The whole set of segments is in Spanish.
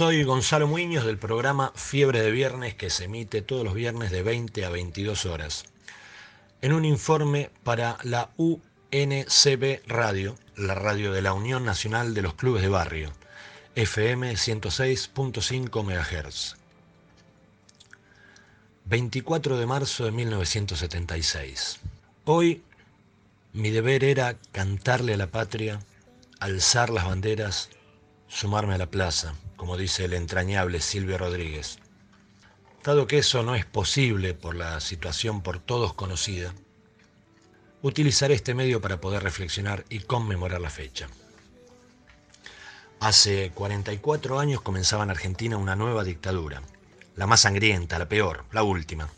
Soy Gonzalo Muñoz del programa Fiebre de Viernes que se emite todos los viernes de 20 a 22 horas. En un informe para la UNCB Radio, la radio de la Unión Nacional de los Clubes de Barrio, FM 106.5 MHz. 24 de marzo de 1976. Hoy mi deber era cantarle a la patria, alzar las banderas, sumarme a la plaza como dice el entrañable Silvio Rodríguez. Dado que eso no es posible por la situación por todos conocida, utilizaré este medio para poder reflexionar y conmemorar la fecha. Hace 44 años comenzaba en Argentina una nueva dictadura, la más sangrienta, la peor, la última.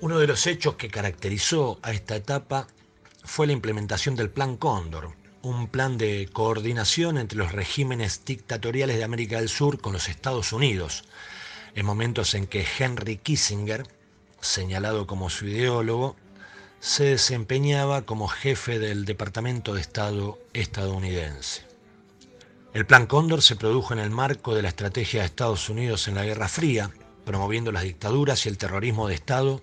Uno de los hechos que caracterizó a esta etapa fue la implementación del Plan Cóndor, un plan de coordinación entre los regímenes dictatoriales de América del Sur con los Estados Unidos, en momentos en que Henry Kissinger, señalado como su ideólogo, se desempeñaba como jefe del Departamento de Estado estadounidense. El Plan Cóndor se produjo en el marco de la estrategia de Estados Unidos en la Guerra Fría, promoviendo las dictaduras y el terrorismo de Estado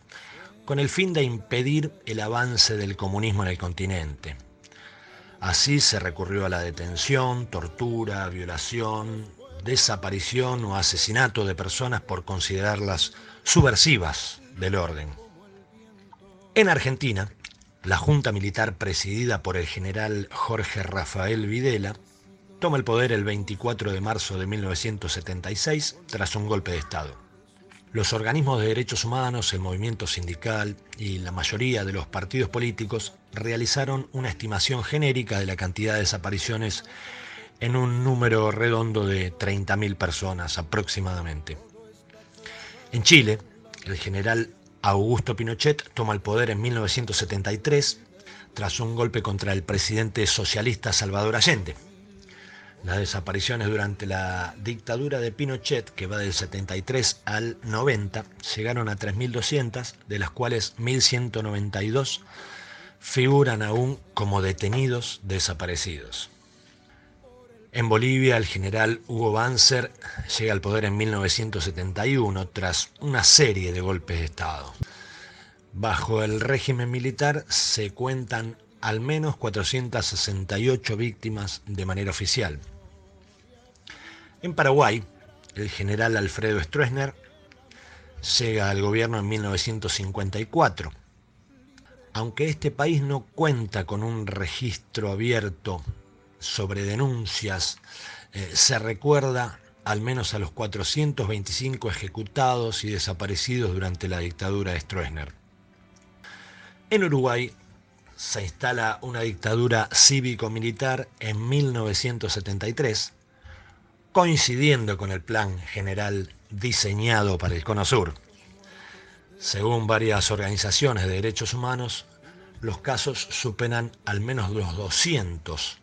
con el fin de impedir el avance del comunismo en el continente. Así se recurrió a la detención, tortura, violación, desaparición o asesinato de personas por considerarlas subversivas del orden. En Argentina, la Junta Militar presidida por el general Jorge Rafael Videla toma el poder el 24 de marzo de 1976 tras un golpe de Estado. Los organismos de derechos humanos, el movimiento sindical y la mayoría de los partidos políticos realizaron una estimación genérica de la cantidad de desapariciones en un número redondo de 30.000 personas aproximadamente. En Chile, el general Augusto Pinochet toma el poder en 1973 tras un golpe contra el presidente socialista Salvador Allende. Las desapariciones durante la dictadura de Pinochet, que va del 73 al 90, llegaron a 3.200, de las cuales 1.192 figuran aún como detenidos desaparecidos. En Bolivia, el general Hugo Banzer llega al poder en 1971 tras una serie de golpes de Estado. Bajo el régimen militar se cuentan al menos 468 víctimas de manera oficial. En Paraguay, el general Alfredo Stroessner llega al gobierno en 1954. Aunque este país no cuenta con un registro abierto sobre denuncias, eh, se recuerda al menos a los 425 ejecutados y desaparecidos durante la dictadura de Stroessner. En Uruguay se instala una dictadura cívico-militar en 1973 coincidiendo con el plan general diseñado para el Cono Sur. Según varias organizaciones de derechos humanos, los casos superan al menos los 200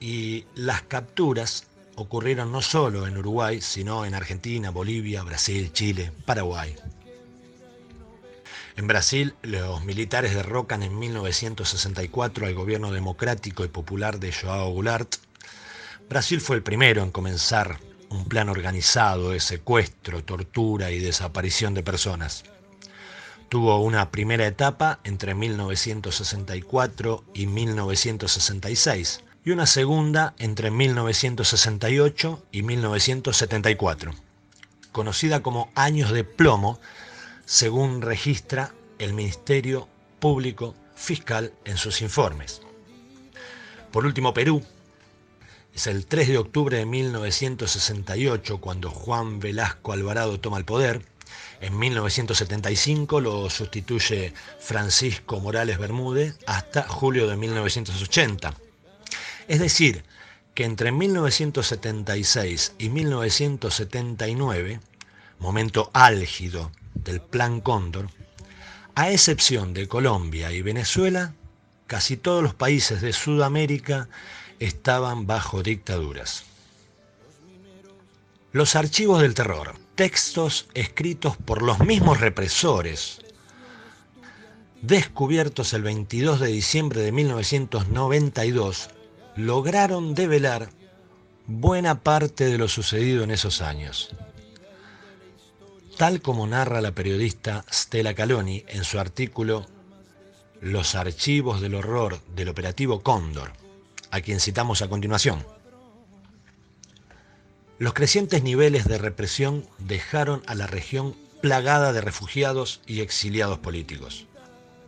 y las capturas ocurrieron no solo en Uruguay, sino en Argentina, Bolivia, Brasil, Chile, Paraguay. En Brasil, los militares derrocan en 1964 al gobierno democrático y popular de Joao Goulart Brasil fue el primero en comenzar un plan organizado de secuestro, tortura y desaparición de personas. Tuvo una primera etapa entre 1964 y 1966 y una segunda entre 1968 y 1974, conocida como años de plomo, según registra el Ministerio Público Fiscal en sus informes. Por último, Perú es el 3 de octubre de 1968 cuando Juan Velasco Alvarado toma el poder. En 1975 lo sustituye Francisco Morales Bermúdez hasta julio de 1980. Es decir, que entre 1976 y 1979, momento álgido del Plan Cóndor, a excepción de Colombia y Venezuela, casi todos los países de Sudamérica estaban bajo dictaduras. Los archivos del terror, textos escritos por los mismos represores, descubiertos el 22 de diciembre de 1992, lograron develar buena parte de lo sucedido en esos años. Tal como narra la periodista Stella Caloni en su artículo Los archivos del horror del operativo Cóndor, a quien citamos a continuación. Los crecientes niveles de represión dejaron a la región plagada de refugiados y exiliados políticos.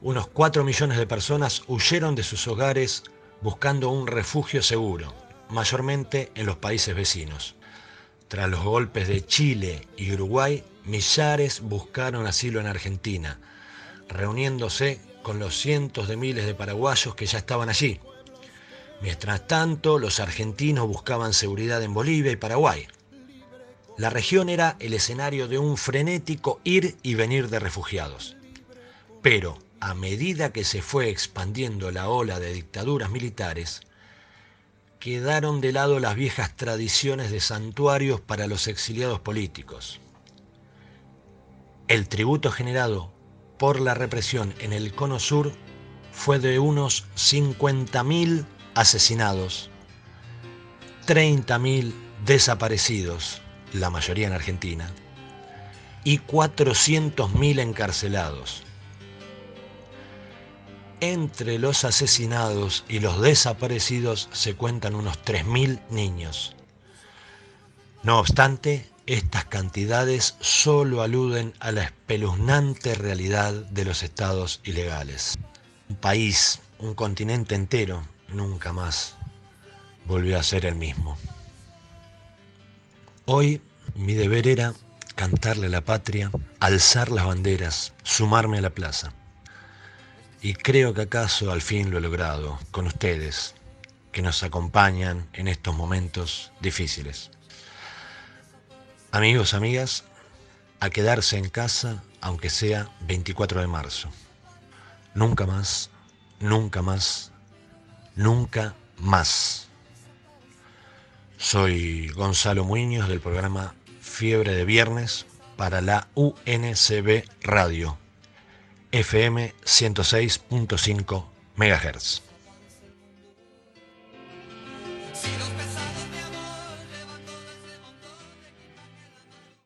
Unos 4 millones de personas huyeron de sus hogares buscando un refugio seguro, mayormente en los países vecinos. Tras los golpes de Chile y Uruguay, millares buscaron asilo en Argentina, reuniéndose con los cientos de miles de paraguayos que ya estaban allí. Mientras tanto, los argentinos buscaban seguridad en Bolivia y Paraguay. La región era el escenario de un frenético ir y venir de refugiados. Pero a medida que se fue expandiendo la ola de dictaduras militares, quedaron de lado las viejas tradiciones de santuarios para los exiliados políticos. El tributo generado por la represión en el Cono Sur fue de unos 50.000 asesinados, 30.000 desaparecidos, la mayoría en Argentina, y 400.000 encarcelados entre los asesinados y los desaparecidos se cuentan unos 3.000 niños. No obstante, estas cantidades solo aluden a la espeluznante realidad de los estados ilegales. Un país, un continente entero, nunca más volvió a ser el mismo. Hoy mi deber era cantarle a la patria, alzar las banderas, sumarme a la plaza. Y creo que acaso al fin lo he logrado con ustedes, que nos acompañan en estos momentos difíciles. Amigos, amigas, a quedarse en casa aunque sea 24 de marzo. Nunca más, nunca más, nunca más. Soy Gonzalo Muñoz del programa Fiebre de Viernes para la UNCB Radio FM 106.5 MHz.